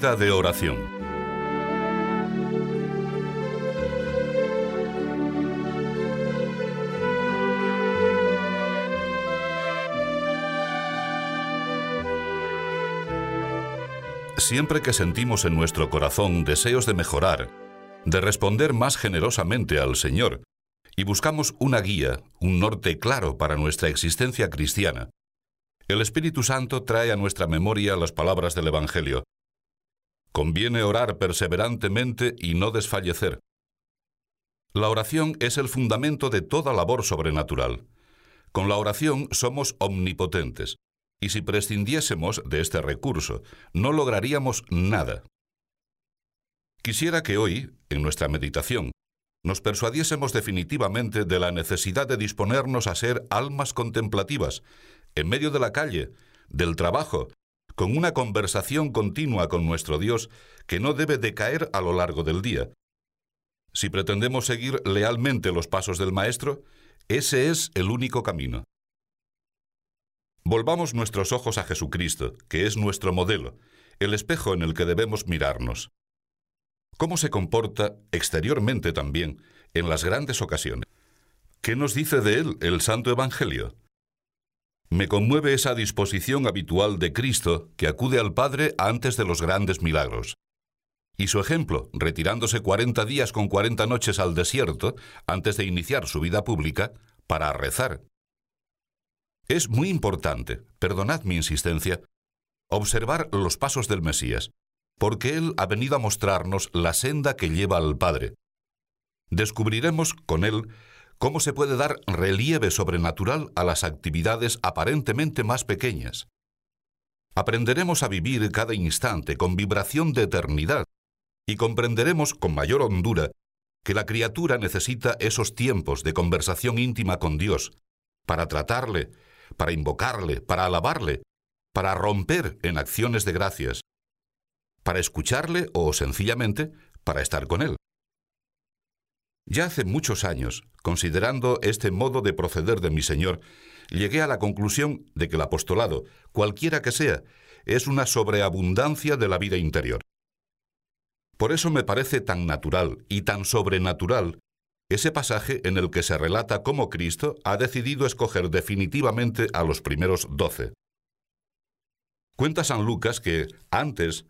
De oración. Siempre que sentimos en nuestro corazón deseos de mejorar, de responder más generosamente al Señor, y buscamos una guía, un norte claro para nuestra existencia cristiana, el Espíritu Santo trae a nuestra memoria las palabras del Evangelio. Conviene orar perseverantemente y no desfallecer. La oración es el fundamento de toda labor sobrenatural. Con la oración somos omnipotentes, y si prescindiésemos de este recurso, no lograríamos nada. Quisiera que hoy, en nuestra meditación, nos persuadiésemos definitivamente de la necesidad de disponernos a ser almas contemplativas, en medio de la calle, del trabajo, con una conversación continua con nuestro Dios que no debe decaer a lo largo del día. Si pretendemos seguir lealmente los pasos del Maestro, ese es el único camino. Volvamos nuestros ojos a Jesucristo, que es nuestro modelo, el espejo en el que debemos mirarnos. ¿Cómo se comporta exteriormente también en las grandes ocasiones? ¿Qué nos dice de él el Santo Evangelio? Me conmueve esa disposición habitual de Cristo que acude al Padre antes de los grandes milagros. Y su ejemplo, retirándose 40 días con 40 noches al desierto antes de iniciar su vida pública, para rezar. Es muy importante, perdonad mi insistencia, observar los pasos del Mesías, porque Él ha venido a mostrarnos la senda que lleva al Padre. Descubriremos con Él cómo se puede dar relieve sobrenatural a las actividades aparentemente más pequeñas. Aprenderemos a vivir cada instante con vibración de eternidad y comprenderemos con mayor hondura que la criatura necesita esos tiempos de conversación íntima con Dios para tratarle, para invocarle, para alabarle, para romper en acciones de gracias, para escucharle o sencillamente para estar con él. Ya hace muchos años, considerando este modo de proceder de mi Señor, llegué a la conclusión de que el apostolado, cualquiera que sea, es una sobreabundancia de la vida interior. Por eso me parece tan natural y tan sobrenatural ese pasaje en el que se relata cómo Cristo ha decidido escoger definitivamente a los primeros doce. Cuenta San Lucas que, antes,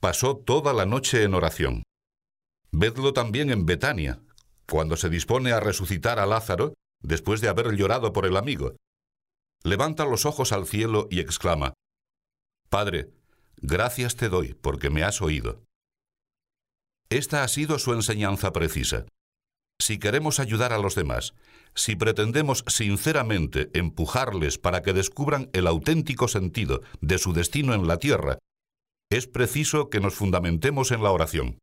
pasó toda la noche en oración. Vedlo también en Betania, cuando se dispone a resucitar a Lázaro, después de haber llorado por el amigo. Levanta los ojos al cielo y exclama, Padre, gracias te doy porque me has oído. Esta ha sido su enseñanza precisa. Si queremos ayudar a los demás, si pretendemos sinceramente empujarles para que descubran el auténtico sentido de su destino en la tierra, es preciso que nos fundamentemos en la oración.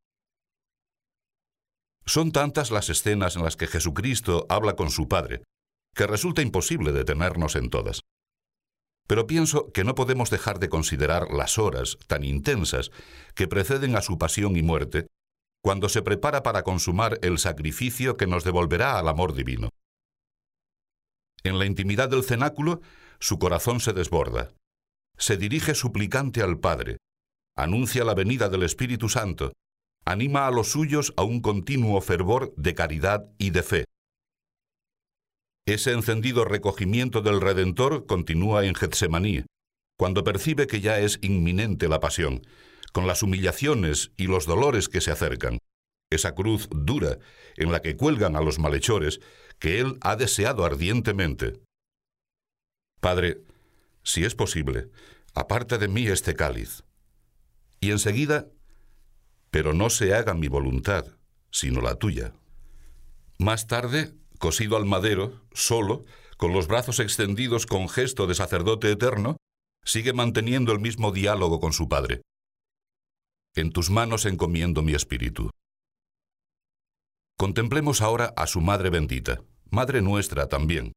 Son tantas las escenas en las que Jesucristo habla con su Padre, que resulta imposible detenernos en todas. Pero pienso que no podemos dejar de considerar las horas tan intensas que preceden a su pasión y muerte, cuando se prepara para consumar el sacrificio que nos devolverá al amor divino. En la intimidad del cenáculo, su corazón se desborda. Se dirige suplicante al Padre, anuncia la venida del Espíritu Santo anima a los suyos a un continuo fervor de caridad y de fe. Ese encendido recogimiento del Redentor continúa en Getsemaní, cuando percibe que ya es inminente la pasión, con las humillaciones y los dolores que se acercan, esa cruz dura en la que cuelgan a los malhechores que él ha deseado ardientemente. Padre, si es posible, aparta de mí este cáliz. Y enseguida pero no se haga mi voluntad, sino la tuya. Más tarde, cosido al madero, solo, con los brazos extendidos con gesto de sacerdote eterno, sigue manteniendo el mismo diálogo con su Padre. En tus manos encomiendo mi espíritu. Contemplemos ahora a su Madre bendita, Madre nuestra también.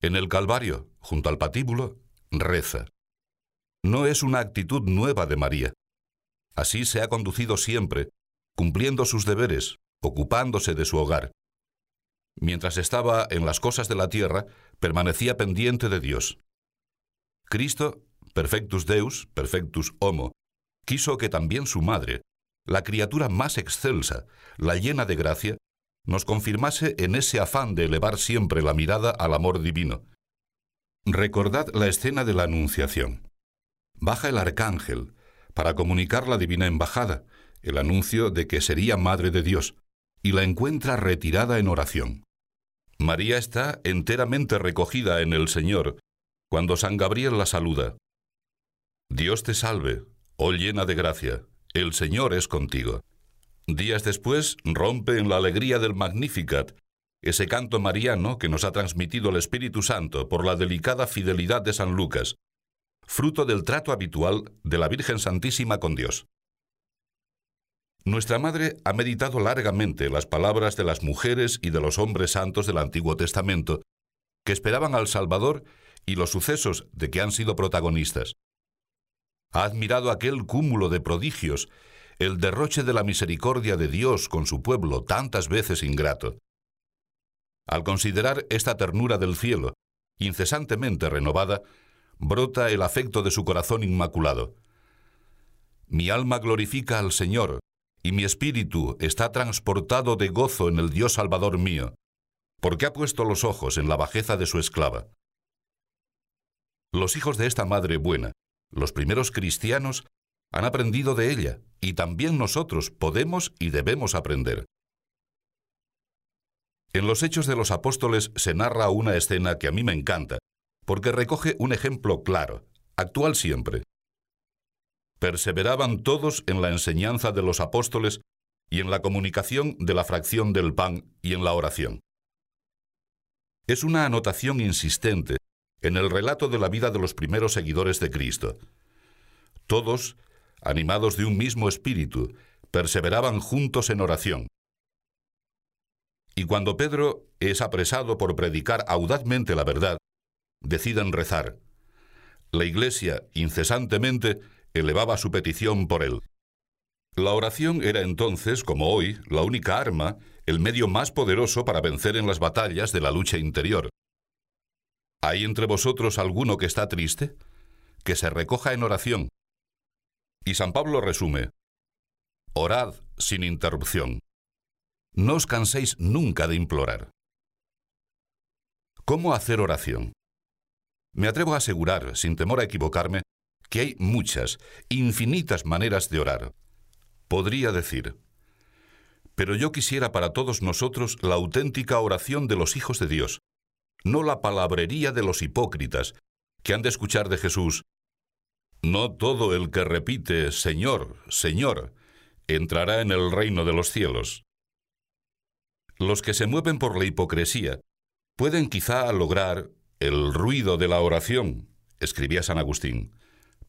En el Calvario, junto al patíbulo, reza. No es una actitud nueva de María, Así se ha conducido siempre, cumpliendo sus deberes, ocupándose de su hogar. Mientras estaba en las cosas de la tierra, permanecía pendiente de Dios. Cristo, perfectus Deus, perfectus homo, quiso que también su madre, la criatura más excelsa, la llena de gracia, nos confirmase en ese afán de elevar siempre la mirada al amor divino. Recordad la escena de la Anunciación. Baja el arcángel para comunicar la divina embajada, el anuncio de que sería Madre de Dios, y la encuentra retirada en oración. María está enteramente recogida en el Señor cuando San Gabriel la saluda. Dios te salve, oh llena de gracia, el Señor es contigo. Días después rompe en la alegría del Magnificat, ese canto mariano que nos ha transmitido el Espíritu Santo por la delicada fidelidad de San Lucas, fruto del trato habitual de la Virgen Santísima con Dios. Nuestra Madre ha meditado largamente las palabras de las mujeres y de los hombres santos del Antiguo Testamento, que esperaban al Salvador y los sucesos de que han sido protagonistas. Ha admirado aquel cúmulo de prodigios el derroche de la misericordia de Dios con su pueblo tantas veces ingrato. Al considerar esta ternura del cielo, incesantemente renovada, brota el afecto de su corazón inmaculado. Mi alma glorifica al Señor, y mi espíritu está transportado de gozo en el Dios Salvador mío, porque ha puesto los ojos en la bajeza de su esclava. Los hijos de esta Madre buena, los primeros cristianos, han aprendido de ella y también nosotros podemos y debemos aprender. En los Hechos de los Apóstoles se narra una escena que a mí me encanta, porque recoge un ejemplo claro, actual siempre. Perseveraban todos en la enseñanza de los apóstoles y en la comunicación de la fracción del pan y en la oración. Es una anotación insistente en el relato de la vida de los primeros seguidores de Cristo. Todos animados de un mismo espíritu, perseveraban juntos en oración. Y cuando Pedro es apresado por predicar audazmente la verdad, deciden rezar. La iglesia incesantemente elevaba su petición por él. La oración era entonces, como hoy, la única arma, el medio más poderoso para vencer en las batallas de la lucha interior. ¿Hay entre vosotros alguno que está triste? Que se recoja en oración y San Pablo resume, Orad sin interrupción. No os canséis nunca de implorar. ¿Cómo hacer oración? Me atrevo a asegurar, sin temor a equivocarme, que hay muchas, infinitas maneras de orar. Podría decir, pero yo quisiera para todos nosotros la auténtica oración de los hijos de Dios, no la palabrería de los hipócritas, que han de escuchar de Jesús, no todo el que repite Señor, Señor, entrará en el reino de los cielos. Los que se mueven por la hipocresía pueden quizá lograr el ruido de la oración, escribía San Agustín,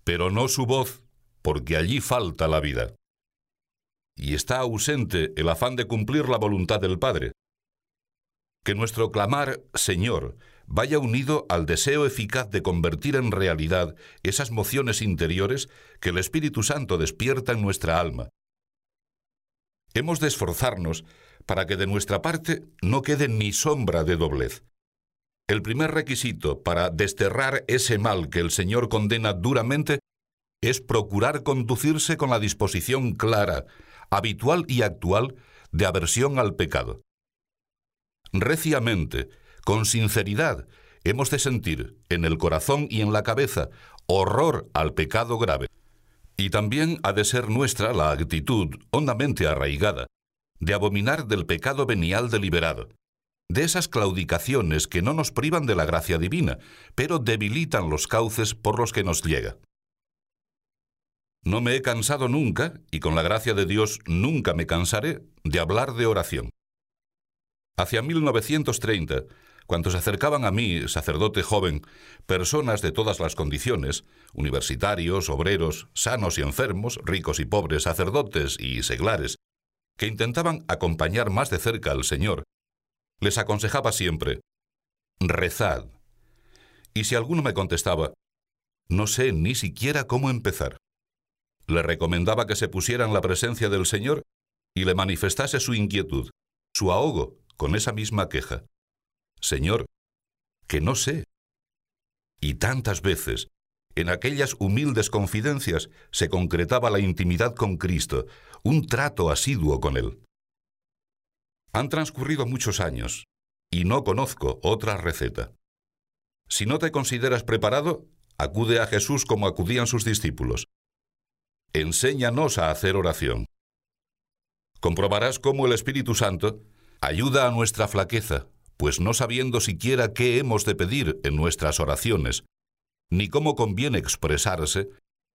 pero no su voz, porque allí falta la vida. Y está ausente el afán de cumplir la voluntad del Padre. Que nuestro clamar Señor vaya unido al deseo eficaz de convertir en realidad esas mociones interiores que el Espíritu Santo despierta en nuestra alma. Hemos de esforzarnos para que de nuestra parte no quede ni sombra de doblez. El primer requisito para desterrar ese mal que el Señor condena duramente es procurar conducirse con la disposición clara, habitual y actual de aversión al pecado. Reciamente, con sinceridad, hemos de sentir en el corazón y en la cabeza horror al pecado grave. Y también ha de ser nuestra la actitud hondamente arraigada de abominar del pecado venial deliberado, de esas claudicaciones que no nos privan de la gracia divina, pero debilitan los cauces por los que nos llega. No me he cansado nunca, y con la gracia de Dios nunca me cansaré, de hablar de oración. Hacia 1930, cuando se acercaban a mí, sacerdote joven, personas de todas las condiciones, universitarios, obreros, sanos y enfermos, ricos y pobres, sacerdotes y seglares, que intentaban acompañar más de cerca al Señor, les aconsejaba siempre, rezad. Y si alguno me contestaba, no sé ni siquiera cómo empezar, le recomendaba que se pusiera en la presencia del Señor y le manifestase su inquietud, su ahogo, con esa misma queja. Señor, que no sé. Y tantas veces, En aquellas humildes confidencias se concretaba la intimidad con Cristo, un trato asiduo con Él. Han transcurrido muchos años y no conozco otra receta. Si no te consideras preparado, acude a Jesús como acudían sus discípulos. Enséñanos a hacer oración. Comprobarás cómo el Espíritu Santo ayuda a nuestra flaqueza, pues no sabiendo siquiera qué hemos de pedir en nuestras oraciones, ni cómo conviene expresarse,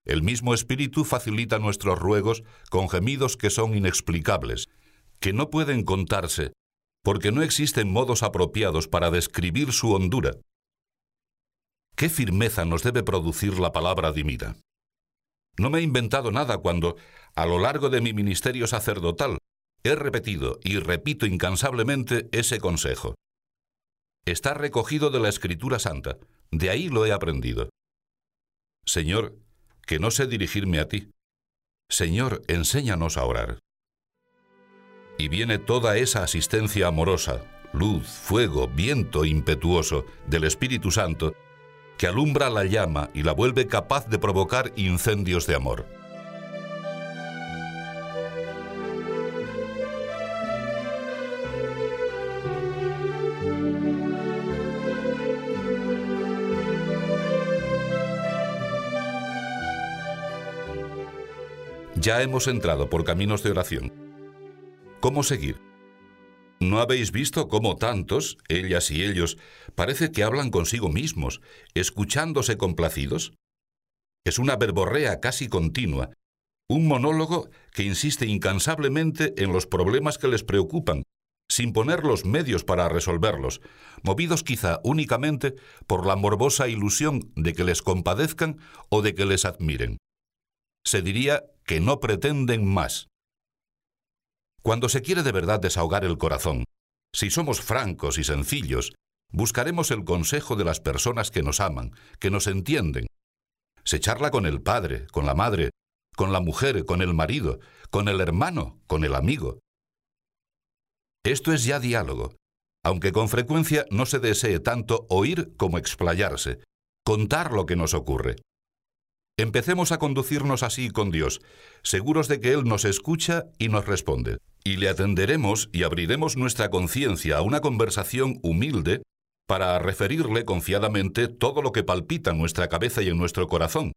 el mismo Espíritu facilita nuestros ruegos con gemidos que son inexplicables, que no pueden contarse, porque no existen modos apropiados para describir su hondura. ¿Qué firmeza nos debe producir la palabra dimida? No me he inventado nada cuando, a lo largo de mi ministerio sacerdotal, he repetido y repito incansablemente ese consejo. Está recogido de la Escritura Santa, de ahí lo he aprendido. Señor, que no sé dirigirme a ti. Señor, enséñanos a orar. Y viene toda esa asistencia amorosa, luz, fuego, viento impetuoso del Espíritu Santo, que alumbra la llama y la vuelve capaz de provocar incendios de amor. Ya hemos entrado por caminos de oración. ¿Cómo seguir? ¿No habéis visto cómo tantos, ellas y ellos, parece que hablan consigo mismos, escuchándose complacidos? Es una verborrea casi continua, un monólogo que insiste incansablemente en los problemas que les preocupan, sin poner los medios para resolverlos, movidos quizá únicamente por la morbosa ilusión de que les compadezcan o de que les admiren. Se diría que no pretenden más. Cuando se quiere de verdad desahogar el corazón, si somos francos y sencillos, buscaremos el consejo de las personas que nos aman, que nos entienden. Se charla con el padre, con la madre, con la mujer, con el marido, con el hermano, con el amigo. Esto es ya diálogo, aunque con frecuencia no se desee tanto oír como explayarse, contar lo que nos ocurre. Empecemos a conducirnos así con Dios, seguros de que Él nos escucha y nos responde. Y le atenderemos y abriremos nuestra conciencia a una conversación humilde para referirle confiadamente todo lo que palpita en nuestra cabeza y en nuestro corazón.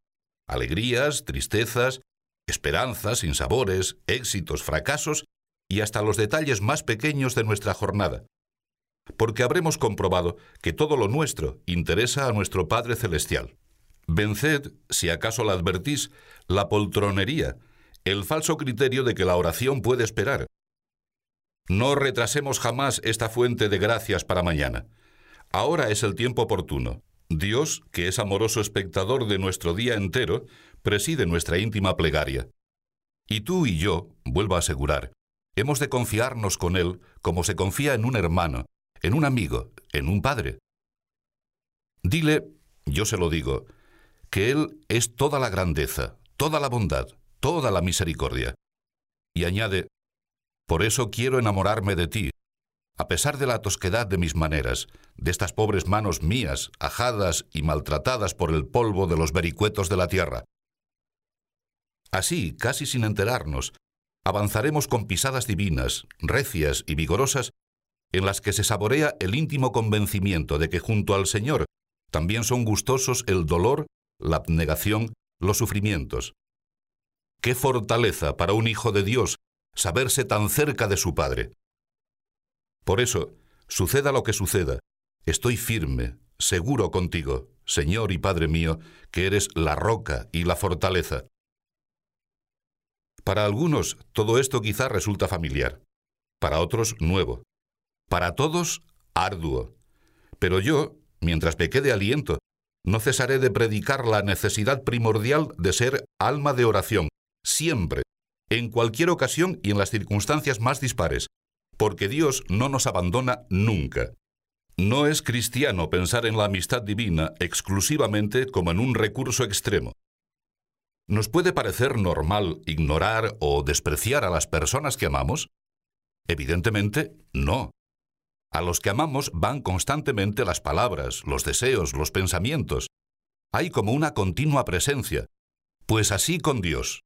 Alegrías, tristezas, esperanzas, sinsabores, éxitos, fracasos y hasta los detalles más pequeños de nuestra jornada. Porque habremos comprobado que todo lo nuestro interesa a nuestro Padre Celestial. Venced, si acaso la advertís, la poltronería, el falso criterio de que la oración puede esperar. No retrasemos jamás esta fuente de gracias para mañana. Ahora es el tiempo oportuno. Dios, que es amoroso espectador de nuestro día entero, preside nuestra íntima plegaria. Y tú y yo, vuelvo a asegurar, hemos de confiarnos con Él como se confía en un hermano, en un amigo, en un padre. Dile, yo se lo digo, que Él es toda la grandeza, toda la bondad, toda la misericordia. Y añade, por eso quiero enamorarme de ti, a pesar de la tosquedad de mis maneras, de estas pobres manos mías, ajadas y maltratadas por el polvo de los vericuetos de la tierra. Así, casi sin enterarnos, avanzaremos con pisadas divinas, recias y vigorosas, en las que se saborea el íntimo convencimiento de que junto al Señor también son gustosos el dolor la abnegación, los sufrimientos. Qué fortaleza para un hijo de Dios saberse tan cerca de su Padre. Por eso, suceda lo que suceda, estoy firme, seguro contigo, Señor y Padre mío, que eres la roca y la fortaleza. Para algunos todo esto quizá resulta familiar, para otros nuevo, para todos arduo. Pero yo, mientras me quede aliento, no cesaré de predicar la necesidad primordial de ser alma de oración, siempre, en cualquier ocasión y en las circunstancias más dispares, porque Dios no nos abandona nunca. No es cristiano pensar en la amistad divina exclusivamente como en un recurso extremo. ¿Nos puede parecer normal ignorar o despreciar a las personas que amamos? Evidentemente, no. A los que amamos van constantemente las palabras, los deseos, los pensamientos. Hay como una continua presencia, pues así con Dios.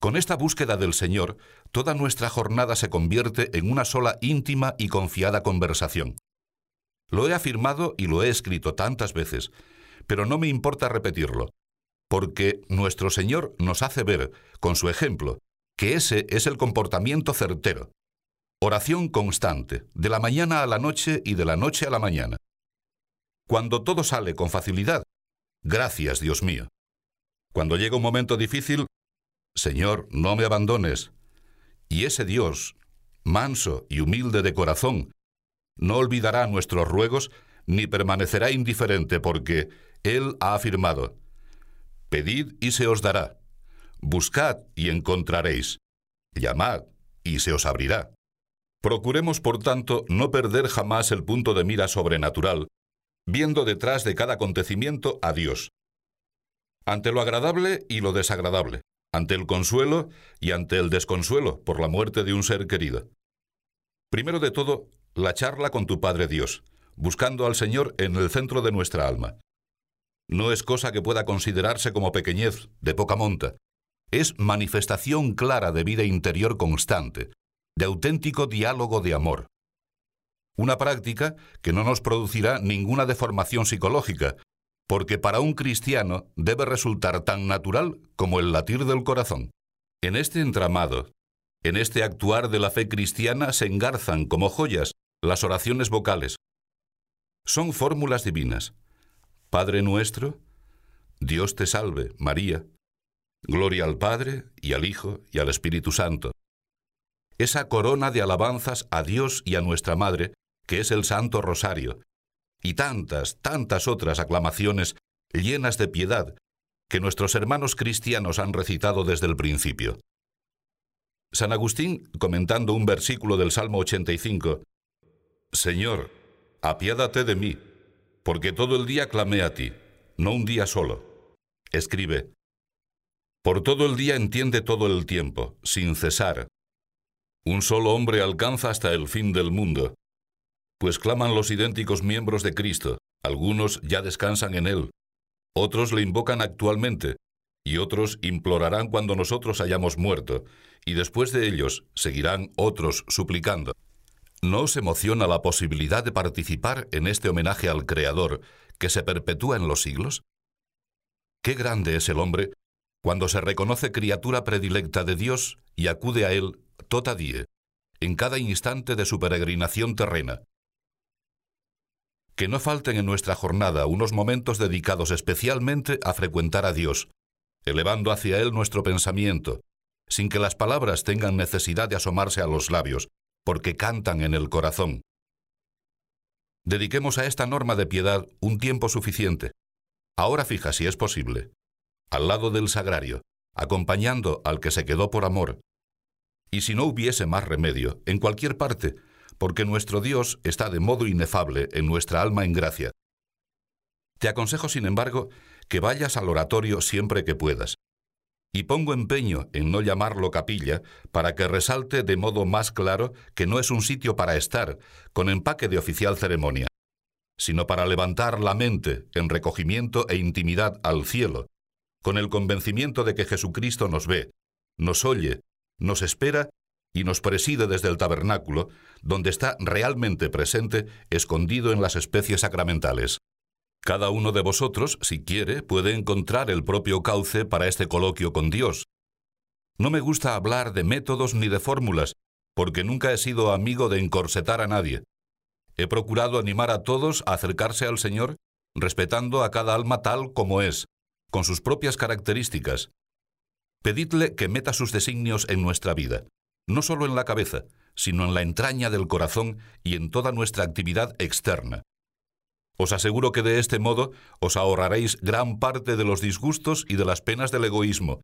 Con esta búsqueda del Señor, toda nuestra jornada se convierte en una sola íntima y confiada conversación. Lo he afirmado y lo he escrito tantas veces, pero no me importa repetirlo, porque nuestro Señor nos hace ver, con su ejemplo, que ese es el comportamiento certero. Oración constante, de la mañana a la noche y de la noche a la mañana. Cuando todo sale con facilidad, gracias Dios mío. Cuando llega un momento difícil, Señor, no me abandones. Y ese Dios, manso y humilde de corazón, no olvidará nuestros ruegos ni permanecerá indiferente porque Él ha afirmado, Pedid y se os dará, buscad y encontraréis, llamad y se os abrirá. Procuremos, por tanto, no perder jamás el punto de mira sobrenatural, viendo detrás de cada acontecimiento a Dios, ante lo agradable y lo desagradable, ante el consuelo y ante el desconsuelo por la muerte de un ser querido. Primero de todo, la charla con tu Padre Dios, buscando al Señor en el centro de nuestra alma. No es cosa que pueda considerarse como pequeñez, de poca monta. Es manifestación clara de vida interior constante, de auténtico diálogo de amor. Una práctica que no nos producirá ninguna deformación psicológica, porque para un cristiano debe resultar tan natural como el latir del corazón. En este entramado, en este actuar de la fe cristiana se engarzan como joyas las oraciones vocales. Son fórmulas divinas. Padre nuestro, Dios te salve, María. Gloria al Padre, y al Hijo, y al Espíritu Santo. Esa corona de alabanzas a Dios y a nuestra Madre, que es el Santo Rosario, y tantas, tantas otras aclamaciones llenas de piedad que nuestros hermanos cristianos han recitado desde el principio. San Agustín, comentando un versículo del Salmo 85, Señor, apiádate de mí, porque todo el día clamé a ti, no un día solo. Escribe, Por todo el día entiende todo el tiempo, sin cesar. Un solo hombre alcanza hasta el fin del mundo, pues claman los idénticos miembros de Cristo, algunos ya descansan en Él, otros le invocan actualmente, y otros implorarán cuando nosotros hayamos muerto, y después de ellos seguirán otros suplicando. ¿No os emociona la posibilidad de participar en este homenaje al Creador que se perpetúa en los siglos? Qué grande es el hombre cuando se reconoce criatura predilecta de Dios y acude a Él tota en cada instante de su peregrinación terrena. Que no falten en nuestra jornada unos momentos dedicados especialmente a frecuentar a Dios, elevando hacia Él nuestro pensamiento, sin que las palabras tengan necesidad de asomarse a los labios, porque cantan en el corazón. Dediquemos a esta norma de piedad un tiempo suficiente. Ahora fija si es posible. Al lado del sagrario, acompañando al que se quedó por amor. Y si no hubiese más remedio, en cualquier parte, porque nuestro Dios está de modo inefable en nuestra alma en gracia. Te aconsejo, sin embargo, que vayas al oratorio siempre que puedas, y pongo empeño en no llamarlo capilla para que resalte de modo más claro que no es un sitio para estar, con empaque de oficial ceremonia, sino para levantar la mente en recogimiento e intimidad al cielo, con el convencimiento de que Jesucristo nos ve, nos oye, nos espera y nos preside desde el tabernáculo, donde está realmente presente, escondido en las especies sacramentales. Cada uno de vosotros, si quiere, puede encontrar el propio cauce para este coloquio con Dios. No me gusta hablar de métodos ni de fórmulas, porque nunca he sido amigo de encorsetar a nadie. He procurado animar a todos a acercarse al Señor, respetando a cada alma tal como es, con sus propias características. Pedidle que meta sus designios en nuestra vida, no solo en la cabeza, sino en la entraña del corazón y en toda nuestra actividad externa. Os aseguro que de este modo os ahorraréis gran parte de los disgustos y de las penas del egoísmo,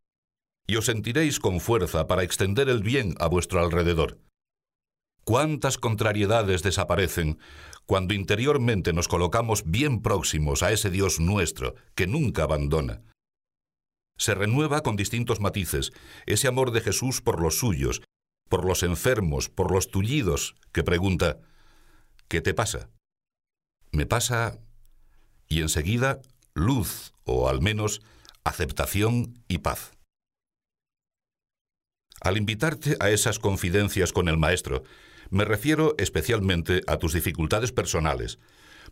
y os sentiréis con fuerza para extender el bien a vuestro alrededor. ¿Cuántas contrariedades desaparecen cuando interiormente nos colocamos bien próximos a ese Dios nuestro que nunca abandona? Se renueva con distintos matices ese amor de Jesús por los suyos, por los enfermos, por los tullidos, que pregunta, ¿qué te pasa? Me pasa y enseguida luz o al menos aceptación y paz. Al invitarte a esas confidencias con el Maestro, me refiero especialmente a tus dificultades personales,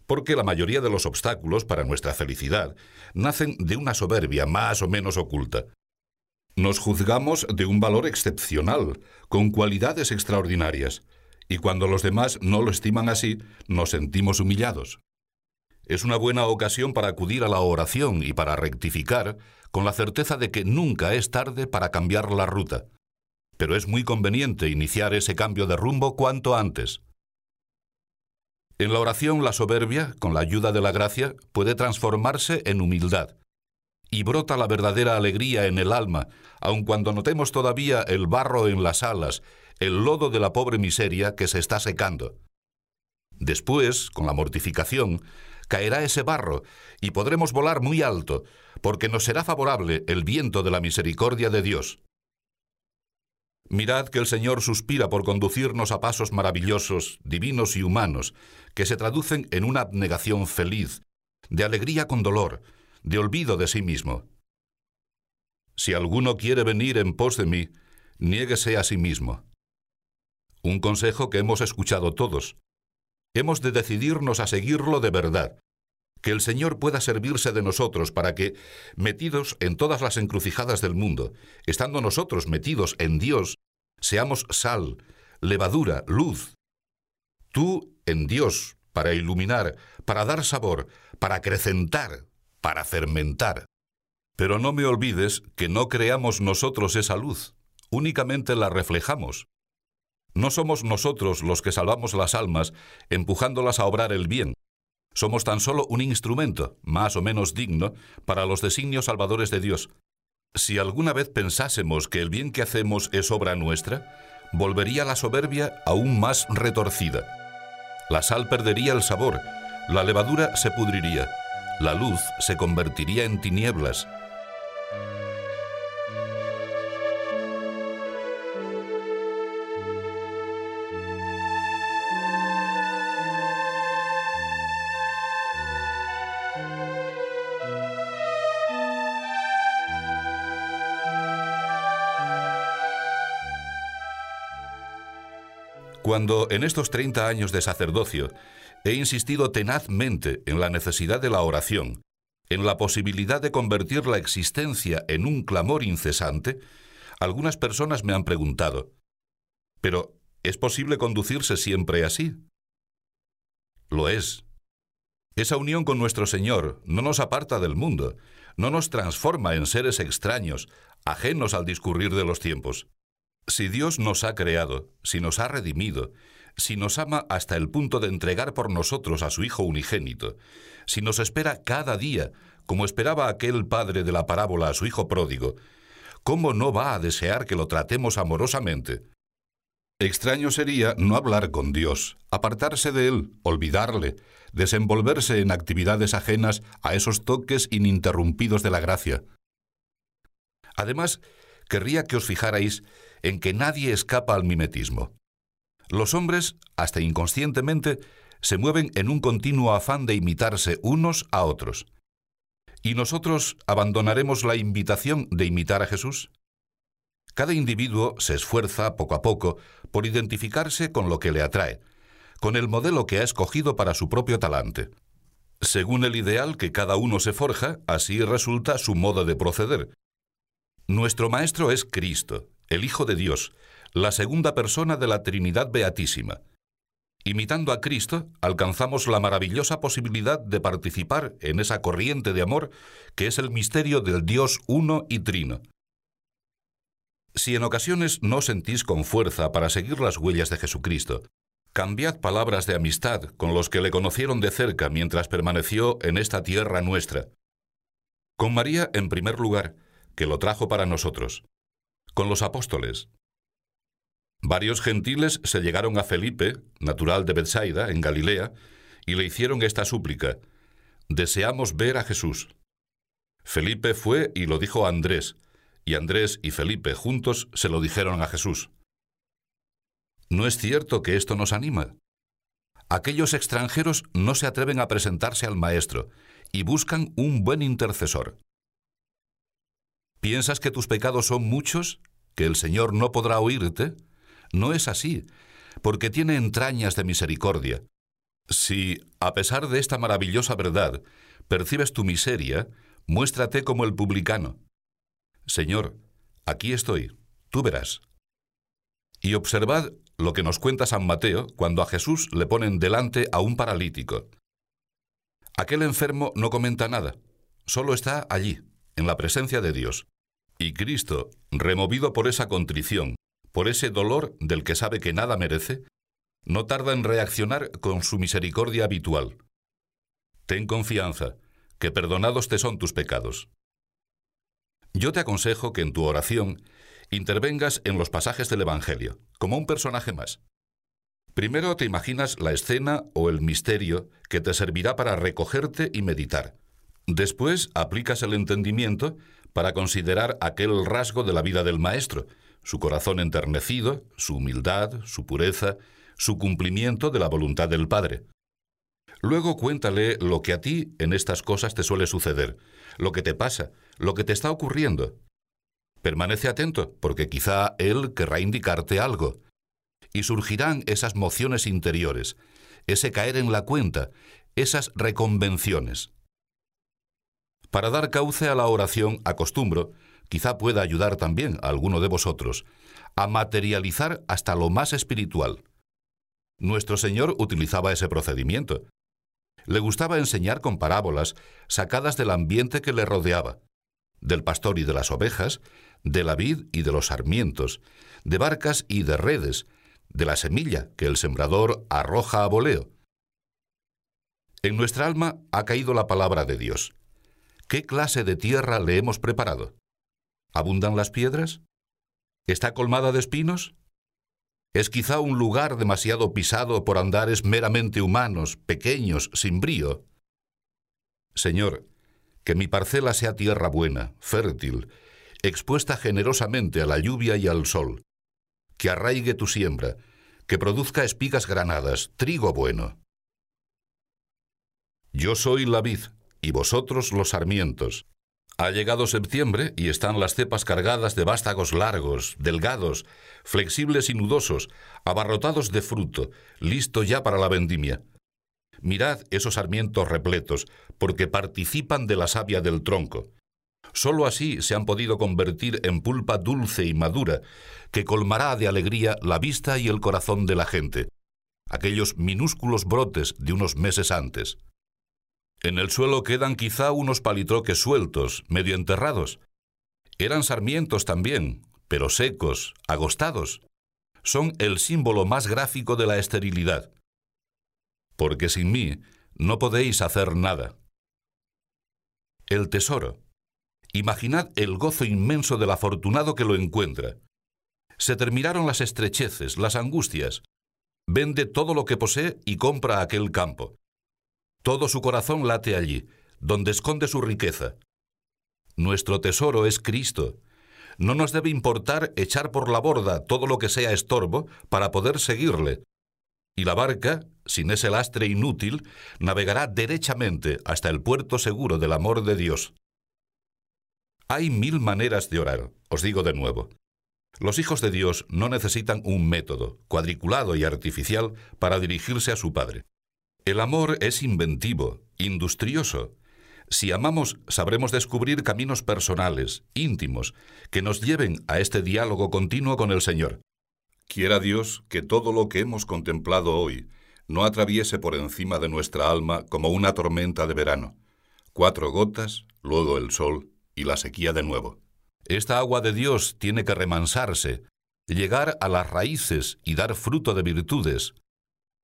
porque la mayoría de los obstáculos para nuestra felicidad nacen de una soberbia más o menos oculta. Nos juzgamos de un valor excepcional, con cualidades extraordinarias, y cuando los demás no lo estiman así, nos sentimos humillados. Es una buena ocasión para acudir a la oración y para rectificar, con la certeza de que nunca es tarde para cambiar la ruta. Pero es muy conveniente iniciar ese cambio de rumbo cuanto antes. En la oración la soberbia, con la ayuda de la gracia, puede transformarse en humildad. Y brota la verdadera alegría en el alma, aun cuando notemos todavía el barro en las alas, el lodo de la pobre miseria que se está secando. Después, con la mortificación, caerá ese barro y podremos volar muy alto, porque nos será favorable el viento de la misericordia de Dios. Mirad que el Señor suspira por conducirnos a pasos maravillosos, divinos y humanos, que se traducen en una abnegación feliz, de alegría con dolor, de olvido de sí mismo. Si alguno quiere venir en pos de mí, niéguese a sí mismo. Un consejo que hemos escuchado todos, Hemos de decidirnos a seguirlo de verdad. Que el Señor pueda servirse de nosotros para que, metidos en todas las encrucijadas del mundo, estando nosotros metidos en Dios, seamos sal, levadura, luz. Tú en Dios, para iluminar, para dar sabor, para acrecentar, para fermentar. Pero no me olvides que no creamos nosotros esa luz, únicamente la reflejamos. No somos nosotros los que salvamos las almas empujándolas a obrar el bien. Somos tan solo un instrumento, más o menos digno, para los designios salvadores de Dios. Si alguna vez pensásemos que el bien que hacemos es obra nuestra, volvería la soberbia aún más retorcida. La sal perdería el sabor, la levadura se pudriría, la luz se convertiría en tinieblas, Cuando en estos 30 años de sacerdocio he insistido tenazmente en la necesidad de la oración, en la posibilidad de convertir la existencia en un clamor incesante, algunas personas me han preguntado, ¿pero es posible conducirse siempre así? Lo es. Esa unión con nuestro Señor no nos aparta del mundo, no nos transforma en seres extraños, ajenos al discurrir de los tiempos. Si Dios nos ha creado, si nos ha redimido, si nos ama hasta el punto de entregar por nosotros a su Hijo unigénito, si nos espera cada día, como esperaba aquel padre de la parábola a su Hijo pródigo, ¿cómo no va a desear que lo tratemos amorosamente? Extraño sería no hablar con Dios, apartarse de Él, olvidarle, desenvolverse en actividades ajenas a esos toques ininterrumpidos de la gracia. Además, querría que os fijarais en que nadie escapa al mimetismo. Los hombres, hasta inconscientemente, se mueven en un continuo afán de imitarse unos a otros. ¿Y nosotros abandonaremos la invitación de imitar a Jesús? Cada individuo se esfuerza poco a poco por identificarse con lo que le atrae, con el modelo que ha escogido para su propio talante. Según el ideal que cada uno se forja, así resulta su modo de proceder. Nuestro Maestro es Cristo, el Hijo de Dios, la segunda persona de la Trinidad Beatísima. Imitando a Cristo, alcanzamos la maravillosa posibilidad de participar en esa corriente de amor que es el misterio del Dios uno y trino. Si en ocasiones no sentís con fuerza para seguir las huellas de Jesucristo, cambiad palabras de amistad con los que le conocieron de cerca mientras permaneció en esta tierra nuestra. Con María, en primer lugar, que lo trajo para nosotros con los apóstoles. Varios gentiles se llegaron a Felipe, natural de Bethsaida, en Galilea, y le hicieron esta súplica, Deseamos ver a Jesús. Felipe fue y lo dijo a Andrés, y Andrés y Felipe juntos se lo dijeron a Jesús. ¿No es cierto que esto nos anima? Aquellos extranjeros no se atreven a presentarse al Maestro, y buscan un buen intercesor. ¿Piensas que tus pecados son muchos? ¿Que el Señor no podrá oírte? No es así, porque tiene entrañas de misericordia. Si, a pesar de esta maravillosa verdad, percibes tu miseria, muéstrate como el publicano. Señor, aquí estoy, tú verás. Y observad lo que nos cuenta San Mateo cuando a Jesús le ponen delante a un paralítico. Aquel enfermo no comenta nada, solo está allí, en la presencia de Dios. Y Cristo, removido por esa contrición, por ese dolor del que sabe que nada merece, no tarda en reaccionar con su misericordia habitual. Ten confianza, que perdonados te son tus pecados. Yo te aconsejo que en tu oración intervengas en los pasajes del Evangelio, como un personaje más. Primero te imaginas la escena o el misterio que te servirá para recogerte y meditar. Después aplicas el entendimiento para considerar aquel rasgo de la vida del Maestro, su corazón enternecido, su humildad, su pureza, su cumplimiento de la voluntad del Padre. Luego cuéntale lo que a ti en estas cosas te suele suceder, lo que te pasa, lo que te está ocurriendo. Permanece atento, porque quizá Él querrá indicarte algo. Y surgirán esas mociones interiores, ese caer en la cuenta, esas reconvenciones. Para dar cauce a la oración, acostumbro, quizá pueda ayudar también a alguno de vosotros, a materializar hasta lo más espiritual. Nuestro Señor utilizaba ese procedimiento. Le gustaba enseñar con parábolas sacadas del ambiente que le rodeaba, del pastor y de las ovejas, de la vid y de los sarmientos, de barcas y de redes, de la semilla que el sembrador arroja a voleo. En nuestra alma ha caído la palabra de Dios. ¿Qué clase de tierra le hemos preparado? ¿Abundan las piedras? ¿Está colmada de espinos? ¿Es quizá un lugar demasiado pisado por andares meramente humanos, pequeños, sin brío? Señor, que mi parcela sea tierra buena, fértil, expuesta generosamente a la lluvia y al sol, que arraigue tu siembra, que produzca espigas granadas, trigo bueno. Yo soy la vid, y vosotros los sarmientos. Ha llegado septiembre y están las cepas cargadas de vástagos largos, delgados, flexibles y nudosos, abarrotados de fruto, listo ya para la vendimia. Mirad esos sarmientos repletos, porque participan de la savia del tronco. Solo así se han podido convertir en pulpa dulce y madura, que colmará de alegría la vista y el corazón de la gente, aquellos minúsculos brotes de unos meses antes. En el suelo quedan quizá unos palitroques sueltos, medio enterrados. Eran sarmientos también, pero secos, agostados. Son el símbolo más gráfico de la esterilidad. Porque sin mí no podéis hacer nada. El tesoro. Imaginad el gozo inmenso del afortunado que lo encuentra. Se terminaron las estrecheces, las angustias. Vende todo lo que posee y compra aquel campo. Todo su corazón late allí, donde esconde su riqueza. Nuestro tesoro es Cristo. No nos debe importar echar por la borda todo lo que sea estorbo para poder seguirle. Y la barca, sin ese lastre inútil, navegará derechamente hasta el puerto seguro del amor de Dios. Hay mil maneras de orar, os digo de nuevo. Los hijos de Dios no necesitan un método, cuadriculado y artificial, para dirigirse a su Padre. El amor es inventivo, industrioso. Si amamos, sabremos descubrir caminos personales, íntimos, que nos lleven a este diálogo continuo con el Señor. Quiera Dios que todo lo que hemos contemplado hoy no atraviese por encima de nuestra alma como una tormenta de verano. Cuatro gotas, luego el sol y la sequía de nuevo. Esta agua de Dios tiene que remansarse, llegar a las raíces y dar fruto de virtudes,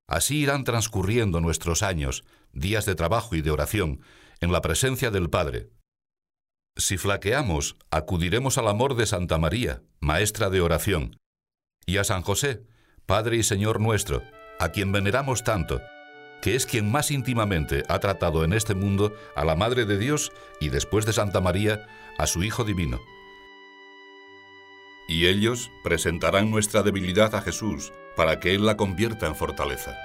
Así irán transcurriendo nuestros años, días de trabajo y de oración, en la presencia del Padre. Si flaqueamos, acudiremos al amor de Santa María, maestra de oración, y a San José, Padre y Señor nuestro, a quien veneramos tanto, que es quien más íntimamente ha tratado en este mundo a la Madre de Dios y después de Santa María, a su Hijo Divino. Y ellos presentarán nuestra debilidad a Jesús, para que Él la convierta en fortaleza.